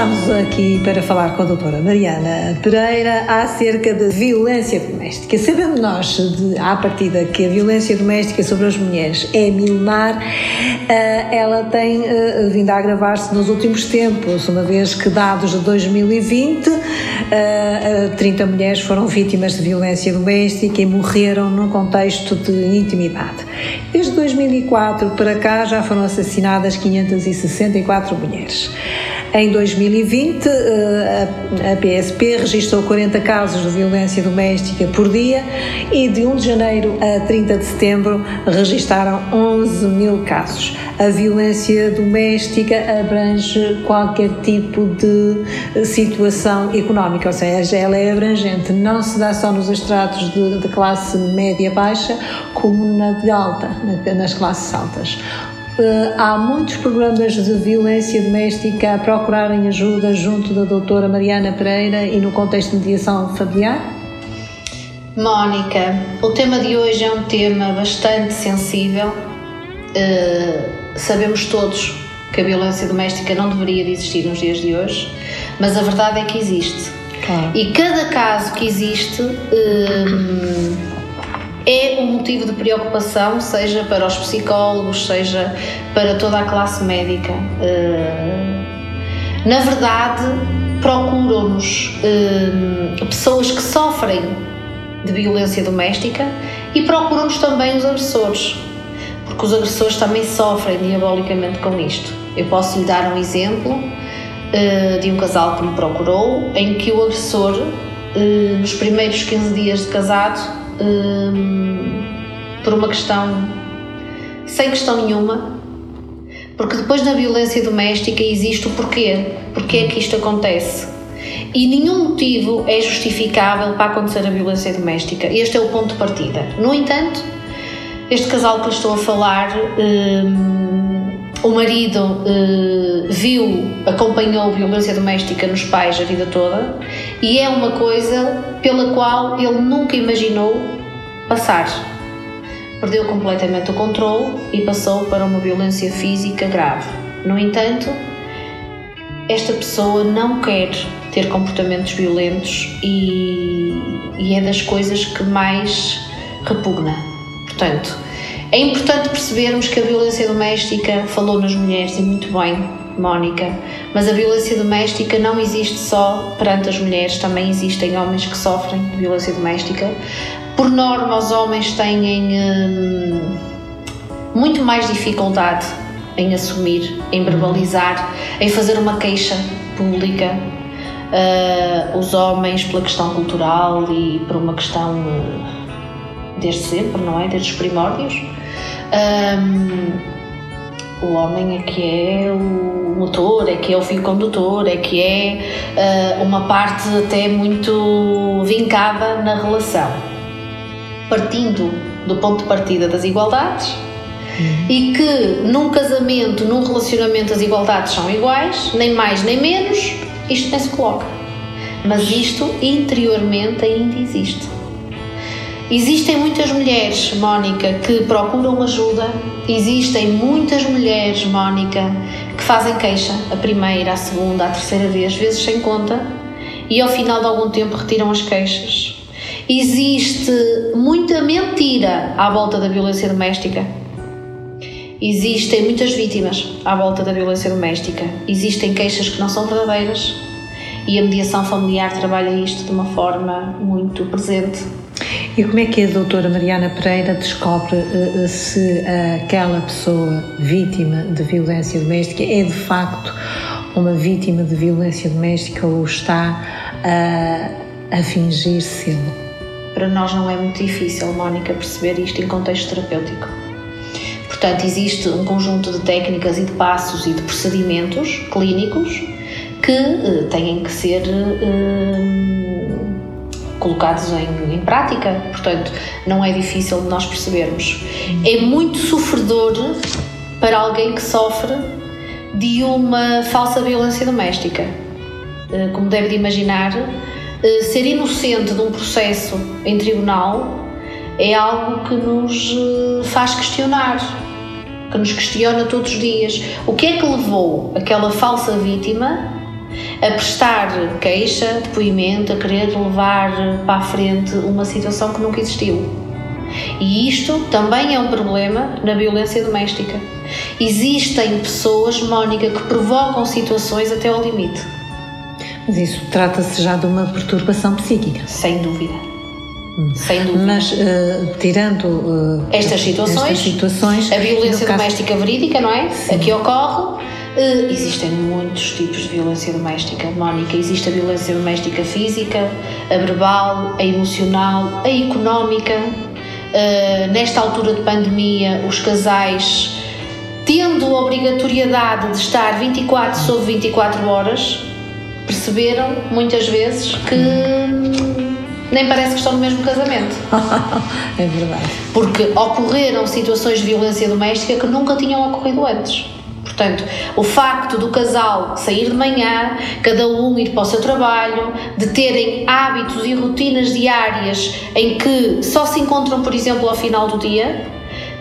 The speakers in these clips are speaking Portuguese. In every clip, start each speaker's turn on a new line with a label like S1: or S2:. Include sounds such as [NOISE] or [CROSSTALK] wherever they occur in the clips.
S1: estamos aqui para falar com a doutora Mariana Pereira acerca de violência doméstica. Sabendo nós, de, à partida, que a violência doméstica sobre as mulheres é milenar, eh, ela tem eh, vindo a agravar-se nos últimos tempos, uma vez que dados de 2020, 30 eh, mulheres foram vítimas de violência doméstica e morreram num contexto de intimidade. Desde 2004 para cá já foram assassinadas 564 mulheres. Em 2020, eh, a PSP registrou 40 casos de violência doméstica por dia e de 1 de janeiro a 30 de setembro registaram 11 mil casos. A violência doméstica abrange qualquer tipo de situação económica, ou seja, ela é abrangente, não se dá só nos estratos de, de classe média-baixa, como na de alta, nas classes altas. Eh, há muitos programas de violência doméstica a procurarem ajuda junto da doutora Mariana Pereira e no contexto de mediação familiar?
S2: Mónica, o tema de hoje é um tema bastante sensível. Uh, sabemos todos que a violência doméstica não deveria de existir nos dias de hoje, mas a verdade é que existe. Claro. E cada caso que existe uh, é um motivo de preocupação, seja para os psicólogos, seja para toda a classe médica. Eh, na verdade, procuram-nos pessoas que sofrem de violência doméstica e procuram-nos também os agressores, porque os agressores também sofrem diabolicamente com isto. Eu posso lhe dar um exemplo eh, de um casal que me procurou, em que o agressor, nos primeiros 15 dias de casado, Hum, por uma questão sem questão nenhuma, porque depois da violência doméstica existe o porquê, porque é que isto acontece. E nenhum motivo é justificável para acontecer a violência doméstica. Este é o ponto de partida. No entanto, este casal que estou a falar, um, o marido uh, viu, acompanhou violência doméstica nos pais a vida toda e é uma coisa pela qual ele nunca imaginou passar. Perdeu completamente o controle e passou para uma violência física grave. No entanto, esta pessoa não quer ter comportamentos violentos e, e é das coisas que mais repugna. Portanto, é importante percebermos que a violência doméstica falou nas mulheres e muito bem, Mónica, mas a violência doméstica não existe só perante as mulheres, também existem homens que sofrem de violência doméstica. Por norma, os homens têm hum, muito mais dificuldade em assumir, em verbalizar, em fazer uma queixa pública. Uh, os homens, pela questão cultural e por uma questão uh, desde sempre, não é? Desde os primórdios. Um, o homem é que é o motor, é que é o fio condutor, é que é uh, uma parte até muito vincada na relação. Partindo do ponto de partida das igualdades uhum. e que num casamento, num relacionamento, as igualdades são iguais, nem mais nem menos, isto nem se coloca. Mas isto interiormente ainda existe. Existem muitas mulheres, Mónica, que procuram ajuda, existem muitas mulheres, Mónica, que fazem queixa a primeira, a segunda, a terceira vez, vezes sem conta, e ao final de algum tempo retiram as queixas. Existe muita mentira à volta da violência doméstica. Existem muitas vítimas à volta da violência doméstica. Existem queixas que não são verdadeiras e a mediação familiar trabalha isto de uma forma muito presente
S1: e como é que a doutora Mariana Pereira descobre uh, se aquela pessoa vítima de violência doméstica é de facto uma vítima de violência doméstica ou está uh, a fingir ser?
S2: Para nós não é muito difícil, Mónica, perceber isto em contexto terapêutico. Portanto, existe um conjunto de técnicas e de passos e de procedimentos clínicos que uh, têm que ser colocados em, em prática, portanto, não é difícil de nós percebermos. É muito sofredor para alguém que sofre de uma falsa violência doméstica. Eh, como deve de imaginar, eh, ser inocente de um processo em tribunal é algo que nos eh, faz questionar, que nos questiona todos os dias. O que é que levou aquela falsa vítima a prestar queixa, depoimento, a querer levar para a frente uma situação que nunca existiu. E isto também é um problema na violência doméstica. Existem pessoas, Mónica, que provocam situações até ao limite.
S1: Mas isso trata-se já de uma perturbação psíquica.
S2: Sem dúvida. Sem dúvida.
S1: Mas, uh, tirando uh,
S2: estas, situações,
S1: estas situações,
S2: a violência doméstica caso... verídica, não é? Sim. A que ocorre, Uh, existem muitos tipos de violência doméstica, Mónica. Existe a violência doméstica física, a verbal, a emocional, a económica. Nesta altura de pandemia, os casais, tendo a obrigatoriedade de estar 24 sobre 24 horas, perceberam muitas vezes que nem parece que estão no mesmo casamento. [LAUGHS]
S1: é verdade.
S2: Porque ocorreram situações de violência doméstica que nunca tinham ocorrido antes. Portanto, o facto do casal sair de manhã, cada um ir para o seu trabalho, de terem hábitos e rotinas diárias em que só se encontram, por exemplo, ao final do dia,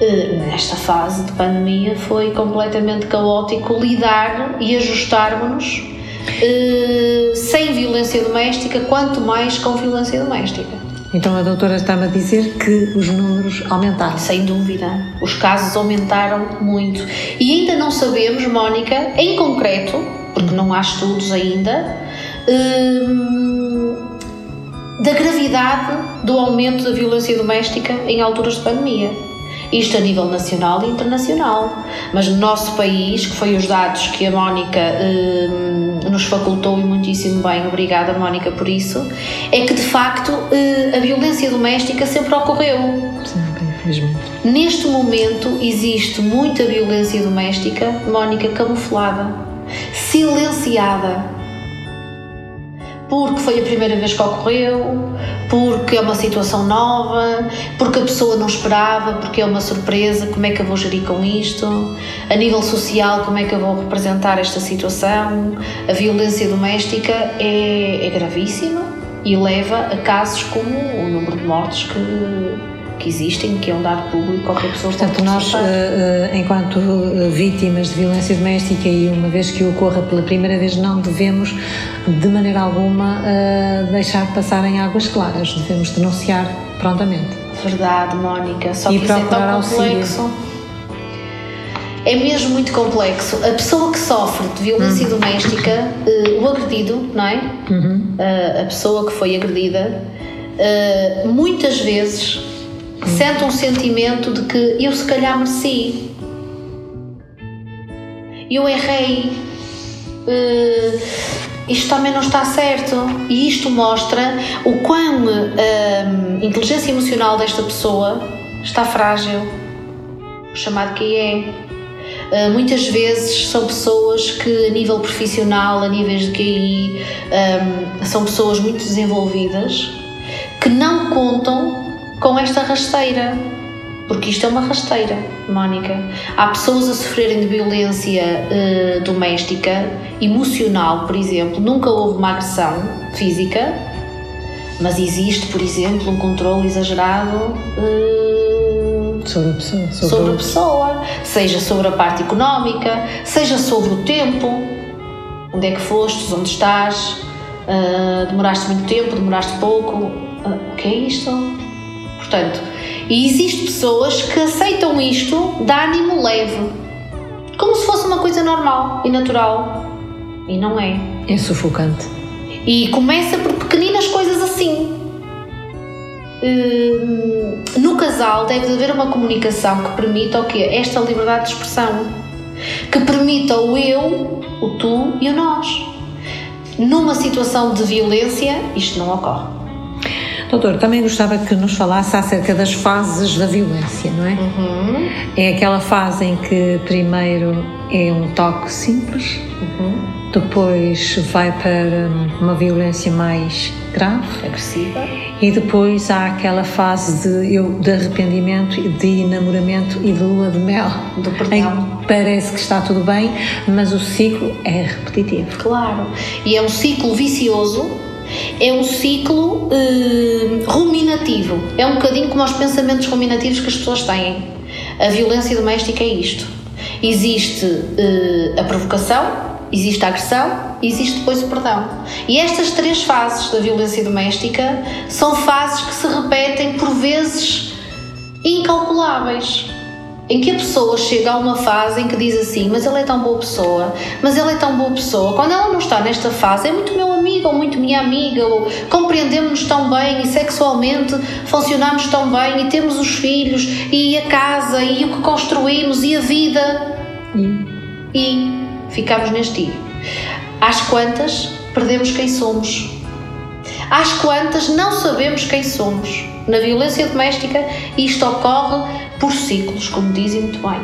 S2: eh, nesta fase de pandemia foi completamente caótico lidar e ajustarmos-nos eh, sem violência doméstica, quanto mais com violência doméstica.
S1: Então a doutora está-me a dizer que os números aumentaram.
S2: Sem dúvida. Os casos aumentaram muito. E ainda não sabemos, Mónica, em concreto, porque não há estudos ainda, hum, da gravidade do aumento da violência doméstica em alturas de pandemia. Isto a nível nacional e internacional. Mas no nosso país, que foi os dados que a Mónica hum, nos facultou e muitíssimo bem, obrigada Mónica por isso, é que de facto hum, a violência doméstica sempre ocorreu.
S1: Sempre, infelizmente.
S2: Neste momento existe muita violência doméstica, Mónica, camuflada, silenciada porque foi a primeira vez que ocorreu, porque é uma situação nova, porque a pessoa não esperava, porque é uma surpresa, como é que eu vou gerir com isto? A nível social, como é que eu vou representar esta situação? A violência doméstica é, é gravíssima e leva a casos como o número de mortes que que existem, que é um dado público, qualquer pessoa
S1: Portanto, nós, uh, uh, enquanto vítimas de violência doméstica e uma vez que ocorra pela primeira vez, não devemos de maneira alguma uh, deixar passar em águas claras, devemos denunciar prontamente.
S2: Verdade, Mónica, só e que isso é tão complexo. Auxílio. É mesmo muito complexo. A pessoa que sofre de violência uhum. doméstica, o agredido, não é? Uhum. a pessoa que foi agredida, muitas vezes sente um sentimento de que eu se calhar mereci, eu errei, uh, isto também não está certo. E isto mostra o quão uh, a inteligência emocional desta pessoa está frágil, o chamado QI. Uh, muitas vezes são pessoas que, a nível profissional, a níveis de QI, um, são pessoas muito desenvolvidas que não contam com esta rasteira. Porque isto é uma rasteira, Mónica. Há pessoas a sofrerem de violência uh, doméstica, emocional, por exemplo. Nunca houve uma agressão física, mas existe, por exemplo, um controle exagerado
S1: uh, sobre, a pessoa,
S2: sobre, sobre a pessoa, seja sobre a parte económica, seja sobre o tempo. Onde é que fostes? Onde estás? Uh, demoraste muito tempo? Demoraste pouco? O que é isto? Portanto, e existem pessoas que aceitam isto de ânimo leve, como se fosse uma coisa normal e natural. E não é.
S1: É sufocante.
S2: E começa por pequeninas coisas assim. Hum, no casal deve haver uma comunicação que permita o quê? Esta liberdade de expressão. Que permita o eu, o tu e o nós. Numa situação de violência, isto não ocorre.
S1: Doutor, também gostava que nos falasse acerca das fases da violência, não é? Uhum. É aquela fase em que primeiro é um toque simples, uhum. depois vai para uma violência mais grave,
S2: agressiva,
S1: e depois há aquela fase de, eu, de arrependimento, de enamoramento e de lua de mel.
S2: Do perdão.
S1: parece que está tudo bem, mas o ciclo é repetitivo.
S2: Claro, e é um ciclo vicioso é um ciclo uh, ruminativo. É um bocadinho como os pensamentos ruminativos que as pessoas têm. A violência doméstica é isto. Existe uh, a provocação, Existe a agressão existe depois o perdão. E estas três fases da violência doméstica são fases que se repetem por vezes incalculáveis em que a pessoa chega a uma fase em que diz assim, mas ele é tão boa pessoa, mas ele é tão boa pessoa. Quando ela não está nesta fase, é muito meu ou muito minha amiga, ou compreendemos-nos tão bem e sexualmente funcionamos tão bem e temos os filhos e a casa e o que construímos e a vida.
S1: E,
S2: E ficamos neste ir. Às quantas perdemos quem somos. Às quantas não sabemos quem somos. Na violência doméstica isto ocorre por ciclos, como dizem muito bem.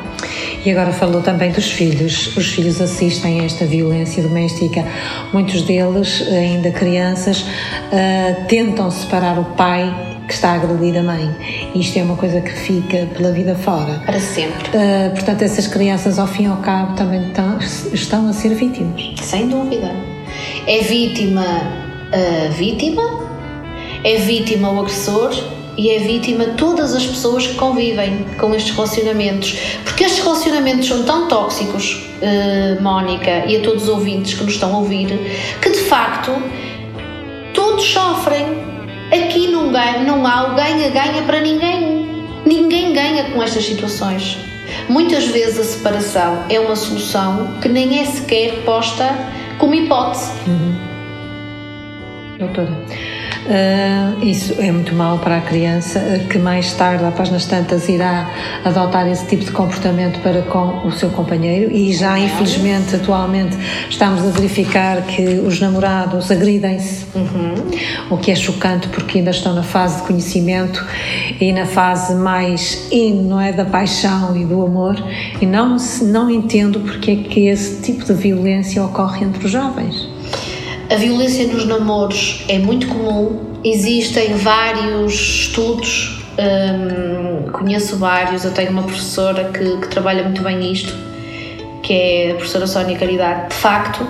S1: E agora falou também dos filhos. Os filhos assistem a esta violência doméstica. Muitos deles, ainda crianças, ah, tentam separar o pai que está a agredir a mãe. Isto é uma coisa que fica pela vida fora.
S2: Para sempre.
S1: Ah, portanto, essas crianças, ao fim e ao cabo, também estão, estão a ser vítimas.
S2: Sem dúvida. É vítima a vítima, é vítima o agressor e é vítima todas as pessoas que convivem com estes relacionamentos. Porque estes relacionamentos são tão tóxicos, eh, Mónica, e a todos os ouvintes que nos estão a ouvir, que de facto todos sofrem. Aqui não, ganha, não há o ganha-ganha para ninguém. Ninguém ganha com estas situações. Muitas vezes a separação é uma solução que nem é sequer posta como hipótese.
S1: Doutora, ah, isso é muito mau para a criança que mais tarde, após nas tantas, irá adotar esse tipo de comportamento para com o seu companheiro. E já infelizmente atualmente estamos a verificar que os namorados agridem-se, o que é chocante porque ainda estão na fase de conhecimento e na fase mais in, não é, da paixão e do amor. E não, se- não entendo porque é que esse tipo de violência ocorre entre os jovens.
S2: A violência nos namoros é muito comum, existem vários estudos, hum, conheço vários, eu tenho uma professora que, que trabalha muito bem nisto, que é a professora Sónia Caridade. De facto,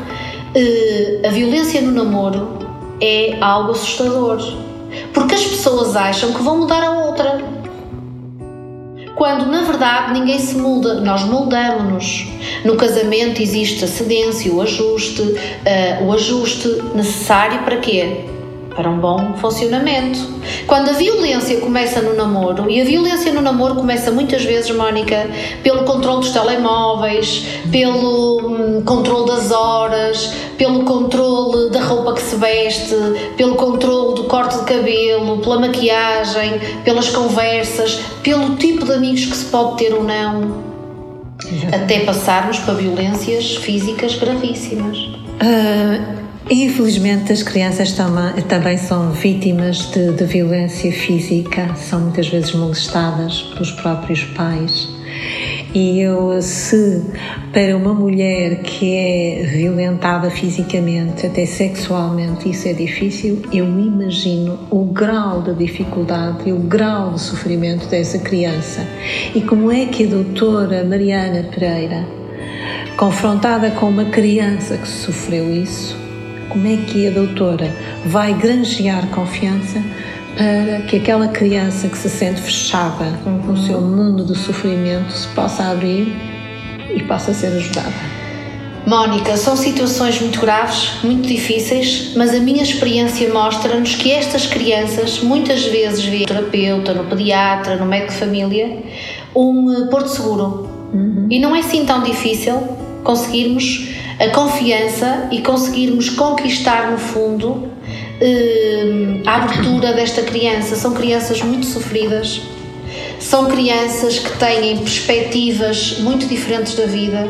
S2: eh, a violência no namoro é algo assustador, porque as pessoas acham que vão mudar a outra. Quando na verdade ninguém se muda, nós moldamos-nos. No casamento existe a cedência, o ajuste, eh, o ajuste necessário para quê? Para um bom funcionamento. Quando a violência começa no namoro, e a violência no namoro começa muitas vezes, Mónica, pelo controle dos telemóveis, pelo hum, controle das horas, pelo controle da roupa que se veste, pelo controle do corte de cabelo, pela maquiagem, pelas conversas, pelo tipo de amigos que se pode ter ou não, até passarmos para violências físicas gravíssimas.
S1: Ah, infelizmente, as crianças tama- também são vítimas de, de violência física, são muitas vezes molestadas pelos próprios pais. E eu, se para uma mulher que é violentada fisicamente, até sexualmente, isso é difícil, eu imagino o grau de dificuldade e o grau de sofrimento dessa criança. E como é que a doutora Mariana Pereira confrontada com uma criança que sofreu isso, como é que a doutora vai granjear confiança para que aquela criança que se sente fechada no seu mundo de sofrimento se possa abrir e possa ser ajudada?
S2: Mónica, são situações muito graves, muito difíceis, mas a minha experiência mostra-nos que estas crianças muitas vezes vêem no terapeuta, no pediatra, no médico de família, um eh, porto seguro. E não é assim tão difícil conseguirmos a confiança e conseguirmos conquistar, no fundo, eh, a abertura desta criança. São crianças muito sofridas, são crianças que têm perspectivas muito diferentes da vida,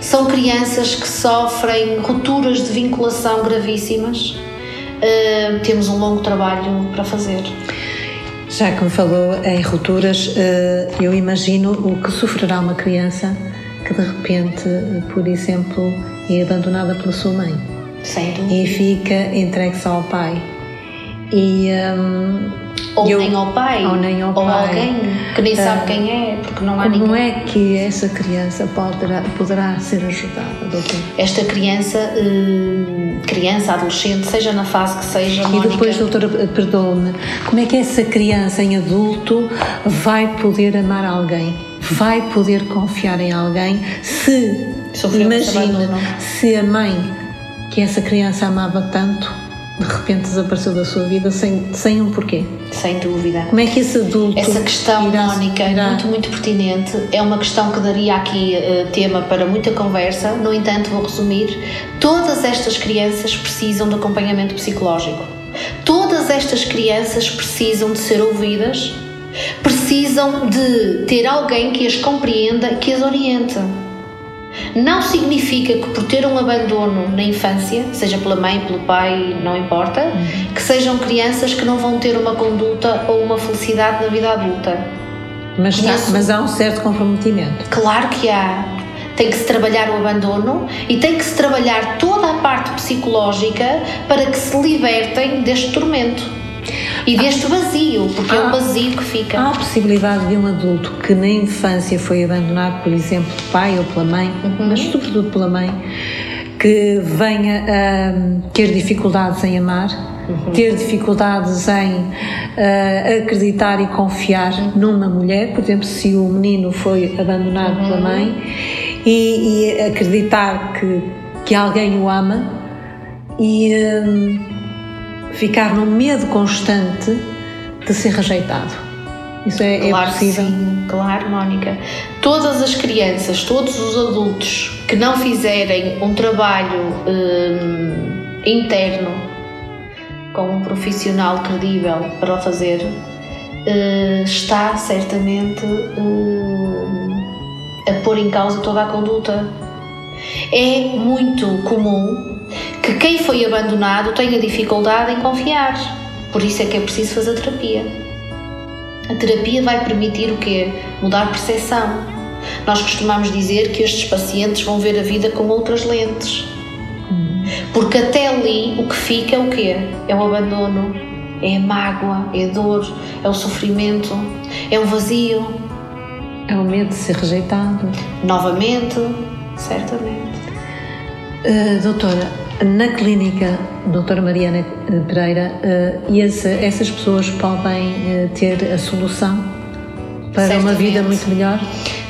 S2: são crianças que sofrem rupturas de vinculação gravíssimas. Uh, temos um longo trabalho para fazer.
S1: Já que me falou em rupturas, eh, eu imagino o que sofrerá uma criança que de repente, por exemplo, é abandonada pela sua mãe
S2: Sem dúvida.
S1: e fica entregue só ao pai. E hum,
S2: Ou
S1: eu-
S2: nem ao pai,
S1: ou nem ao
S2: ou
S1: pai.
S2: alguém que nem sabe
S1: Ah,
S2: quem é, porque não há
S1: Como
S2: ninguém.
S1: é que essa criança poderá, poderá ser ajudada, doutor?
S2: Esta criança, uh, criança, adolescente, seja na fase que seja,
S1: E
S2: Mónica,
S1: depois, doutora, perdoe-me, como é que essa criança em adulto vai poder amar alguém? Vai poder confiar em alguém se,
S2: Sofreu
S1: imagina, se a mãe que essa criança amava tanto, de repente desapareceu da sua vida sem, sem um porquê.
S2: Sem dúvida.
S1: Como é que esse adulto
S2: Essa questão,
S1: irá-
S2: Mónica, é
S1: irá-
S2: muito, muito pertinente. É uma questão que daria aqui eh, tema para muita conversa. No entanto, vou resumir. Todas estas crianças precisam de acompanhamento psicológico. Todas estas crianças precisam de ser ouvidas, precisam de ter alguém que as compreenda que as oriente. Não significa que por ter um abandono na infância, seja pela mãe, pelo pai, não importa, que sejam crianças que não vão ter uma conduta ou uma felicidade na vida adulta.
S1: mas,
S2: conheço-
S1: mas há um certo comprometimento.
S2: Claro que há. Tem que se trabalhar o abandono e tem que se trabalhar toda a parte psicológica para que se libertem deste tormento e deste vazio, porque é
S1: Ah.
S2: um vazio que fica.
S1: Há a possibilidade de um adulto que na infância foi abandonado, por exemplo, pelo pai ou pela mãe,
S2: Uhum.
S1: mas sobretudo pela mãe, que venha a ter dificuldades em amar,
S2: Uhum.
S1: ter dificuldades em ah, acreditar e confiar numa mulher, por exemplo, se o menino foi abandonado
S2: Uhum.
S1: pela mãe, e, e acreditar que, que alguém o ama e hum, ficar no medo constante de ser rejeitado. Isso é, é
S2: Claro que
S1: possível?
S2: sim, claro, Mónica. Todas as crianças, todos os adultos que não fizerem um trabalho hum, interno com um profissional credível para o fazer, eh, está certamente hum, a pôr em causa toda a conduta. É muito comum que quem foi abandonado tenha dificuldade em confiar. Por isso é que é preciso fazer terapia. A terapia vai permitir o quê? Mudar percepção. Nós costumamos dizer que estes pacientes vão ver a vida com outras lentes. Porque até ali o que fica é o quê? É o abandono, é a mágoa, é a dor, é o sofrimento, é um vazio.
S1: É o medo de ser rejeitado.
S2: Novamente, certamente.
S1: Uh, doutora, na clínica doutora Mariana eh, Pereira, uh, e essa- essas pessoas podem eh, ter a solução para uma
S2: Certamente.
S1: vida muito melhor?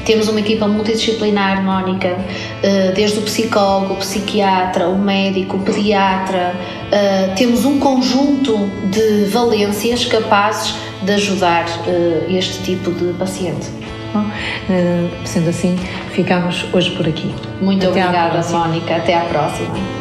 S2: Temos uma equipa multidisciplinar, Mónica, eh, desde o psicólogo, o psiquiatra, o médico, o pediatra. eh, Temos um conjunto de valências capazes de ajudar eh, este tipo de paciente.
S1: Bom, sendo assim, ficamos hoje por aqui.
S2: Muito
S1: Até
S2: obrigada. Mónica. Até à próxima.